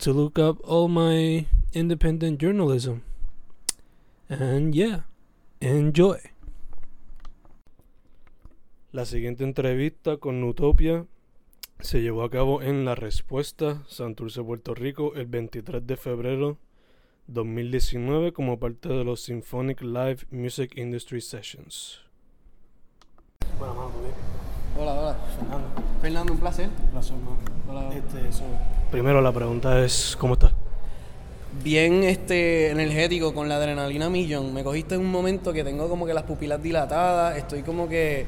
to look up all my independent journalism. And yeah, enjoy. La siguiente entrevista con Nutopia se llevó a cabo en La Respuesta, Santurce, Puerto Rico, el 23 de febrero 2019 como parte de los Symphonic Live Music Industry Sessions. Bueno, mano, Hola, hola. Fernando. Fernando, un placer. Gracias, hermano. Hola. Este, eso. Primero la pregunta es, ¿cómo estás? Bien este, energético con la adrenalina millón. Me cogiste en un momento que tengo como que las pupilas dilatadas. Estoy como que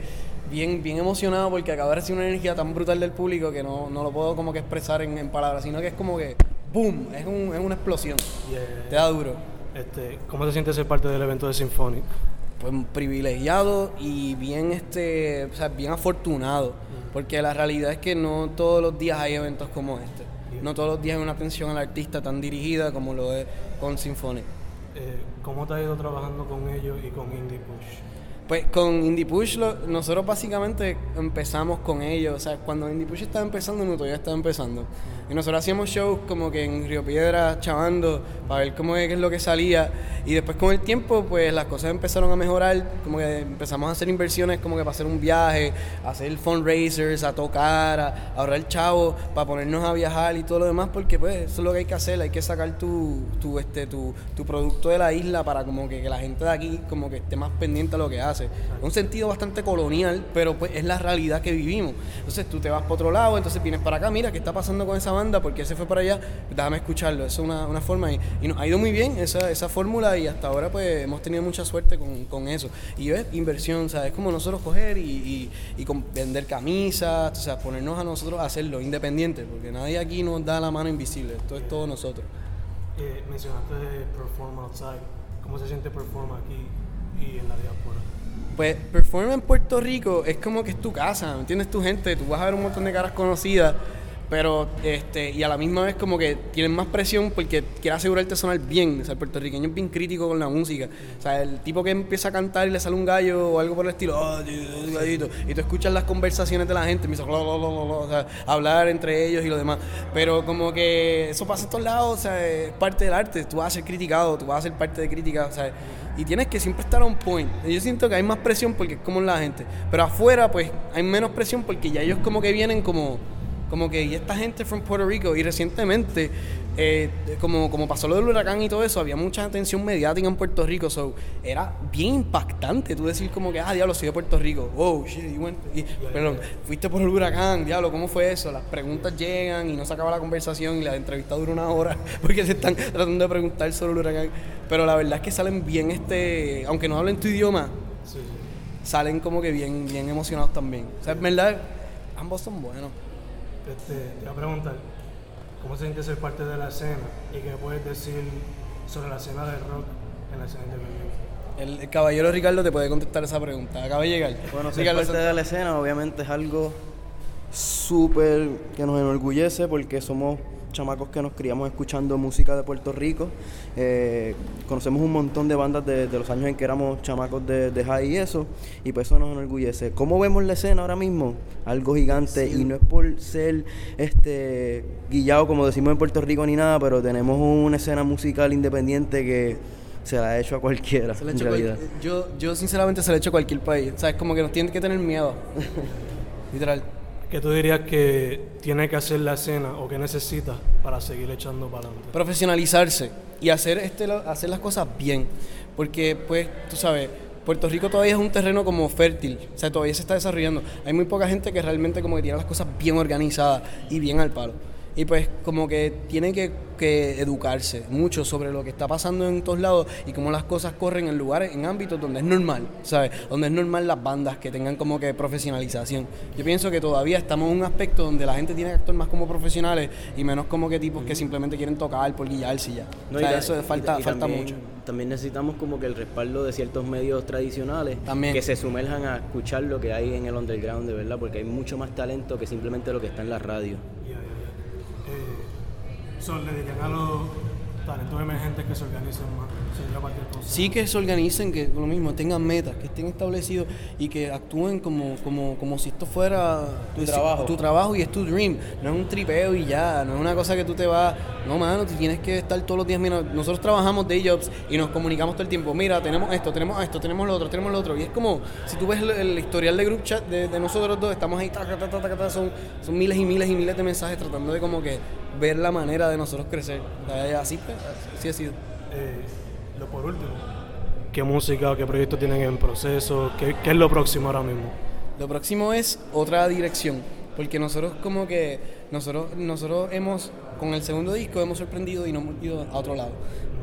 bien, bien emocionado porque acabo de recibir una energía tan brutal del público que no, no lo puedo como que expresar en, en palabras, sino que es como que ¡boom! Es, un, es una explosión. Te da duro. Este, ¿Cómo te sientes ser parte del evento de Symphonic? Pues privilegiado y bien este o sea, bien afortunado. Porque la realidad es que no todos los días hay eventos como este. No todos los días hay una atención al artista tan dirigida como lo es con Symphonic Eh, ¿Cómo te has ido trabajando con ellos y con Indie Push? pues con Indie Push lo- nosotros básicamente empezamos con ellos. O sea cuando Indie Push estaba empezando Nuto ya estaba empezando y nosotros hacíamos shows como que en Río Piedra chavando para ver cómo es, qué es lo que salía. Y después con el tiempo pues las cosas empezaron a mejorar. Como que empezamos a hacer inversiones como que para hacer un viaje a hacer fundraisers a tocar a, ahorrar chavo para ponernos a viajar y todo lo demás porque pues eso es lo que hay que hacer. Hay que sacar tu, tu este tu, producto de la isla para como que, que la gente de aquí como que esté más pendiente a lo que hace. Un sentido bastante colonial pero pues es la realidad que vivimos. Entonces tú te vas para otro lado entonces vienes para acá mira qué está pasando con esa banda porque se fue para allá déjame escucharlo eso es una, una forma y, y nos ha ido muy bien esa, esa fórmula y hasta ahora pues hemos tenido mucha suerte con, con eso y es inversión sea es como nosotros coger y, y, y vender camisas o sea ponernos a nosotros a hacerlo independiente porque nadie aquí nos da la mano invisible esto es todo nosotros Eh, mencionaste Perform Outside. ¿Cómo se siente Perform aquí y en la diáspora? Pues Perform en Puerto Rico es como que es tu casa, ¿me entiendes? Tu gente, tú vas a ver un montón de caras conocidas, pero este, y a la misma vez como que tienen más presión porque quiere asegurarte sonar bien. O sea, el puertorriqueño es bien crítico con la música. O sea, el tipo que empieza a cantar y le sale un gallo o algo por el estilo, "Oh, tío, tío, gallito", y tú escuchas las conversaciones de la gente, empieza "Lo, lo, lo, lo", o sea, hablar entre ellos y lo demás. Pero como que eso pasa en todos lados, o sea, es parte del arte. Tú vas a ser criticado, tú vas a ser parte de crítica, o sea, y tienes que siempre estar on point. Yo siento que hay más presión porque es como la gente. Pero afuera, pues, hay menos presión porque ya ellos como que vienen como, como que, y esta gente from Puerto Rico. Y recientemente, eh, como, como pasó lo del huracán y todo eso, había mucha atención mediática en Puerto Rico. So, era bien impactante tú decir como que, ah, diablo, soy de Puerto Rico. Wow, shit, y bueno, y- perdón, fuiste por el huracán, diablo, ¿cómo fue eso? Las preguntas llegan y no se acaba la conversación y la entrevista dura una hora porque se están tratando de preguntar sobre el huracán. Pero la verdad es que salen bien, este, aunque no hablen tu idioma, Sí, sí. salen como que bien, bien emocionados también. O sea, en verdad, ambos son buenos. Este, te voy a preguntar, ¿cómo se siente ser parte de la escena y qué puedes decir sobre la escena del rock en la escena independiente? El, el caballero Ricardo te puede contestar esa pregunta. Acaba de llegar. Bueno, ser Ricardo, parte de la escena obviamente es algo súper que nos enorgullece porque somos chamacos que nos criamos escuchando música de Puerto Rico. Eh, conocemos un montón de bandas de, de los años en que éramos chamacos de, de high y eso, y pues eso nos enorgullece. ¿Cómo vemos la escena ahora mismo? Algo gigante, y no es por ser este guillado como decimos en Puerto Rico ni nada, pero tenemos una escena musical independiente que se la ha hecho a cualquiera, se en cual- yo, yo sinceramente se le echo a cualquier país. O sea, es como que nos tienen que tener miedo. Literal. ¿Qué tú dirías que tiene que hacer la escena o que necesita para seguir echando para adelante? profesionalizarse y hacer este hacer las cosas bien porque pues tú sabes Puerto Rico todavía es un terreno como fértil, o sea, todavía se está desarrollando. Hay muy poca gente que realmente como que tiene las cosas bien organizadas y bien al palo. Y pues como que tiene que, que educarse mucho sobre lo que está pasando en todos lados y cómo las cosas corren en lugares, en ámbitos donde es normal, ¿sabes? Donde es normal las bandas que tengan como que profesionalización. Yo pienso que todavía estamos en un aspecto donde la gente tiene que actuar más como profesionales y menos como que tipos que simplemente quieren tocar por guiarse y ya. No, o y sea, eso y- falta, y falta también- mucho. También necesitamos como que el respaldo de ciertos medios tradicionales También. que se sumerjan a escuchar lo que hay en el underground, de verdad, porque hay mucho más talento que simplemente lo que está en la radio. Son, le dirían a los talentos emergentes que se organicen más. Sería cualquier cosa. Sí que se organicen, que lo mismo, tengan metas, que estén establecidos y que actúen como, como, como si esto fuera Tu trabajo. tu trabajo y es tu dream. No es un tripeo y ya, no es una cosa que tú te vas. No, mano, tú tienes que estar todos los días. Mira, nosotros trabajamos day jobs y nos comunicamos todo el tiempo. Mira, tenemos esto, tenemos esto, tenemos lo otro, tenemos lo otro. Y es como, si tú ves el, el historial de group chat de, de nosotros dos, estamos ahí, taca, taca, taca, son, son miles y miles y miles de mensajes tratando de como que ver la manera de nosotros crecer. Así, pues, así ha sido. Eh, lo por último. ¿Qué música, qué proyectos tienen en proceso? ¿Qué, qué es lo próximo ahora mismo? Lo próximo es otra dirección, porque nosotros como que nosotros nosotros hemos con el segundo disco hemos sorprendido y nos hemos ido a otro lado.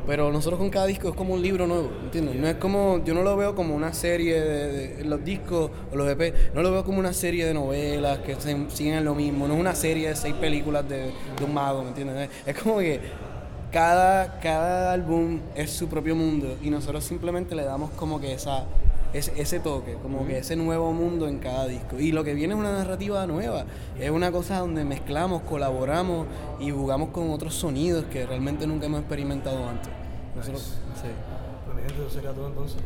Pero nosotros con cada disco es como un libro nuevo, ¿entiendes? No es como, yo no lo veo como una serie de, de- los discos o los EP, no lo veo como una serie de novelas que se- siguen en lo mismo, no es una serie de seis películas de, de un mago, ¿me entiendes? Es como que cada, cada álbum es su propio mundo y nosotros simplemente le damos como que esa, ese, ese toque, como que ese nuevo mundo en cada disco. Y lo que viene es una narrativa nueva, es una cosa donde mezclamos, colaboramos y jugamos con otros sonidos que realmente nunca hemos experimentado antes. Nosotros, sí. Pues mi gente, eso sería todo entonces.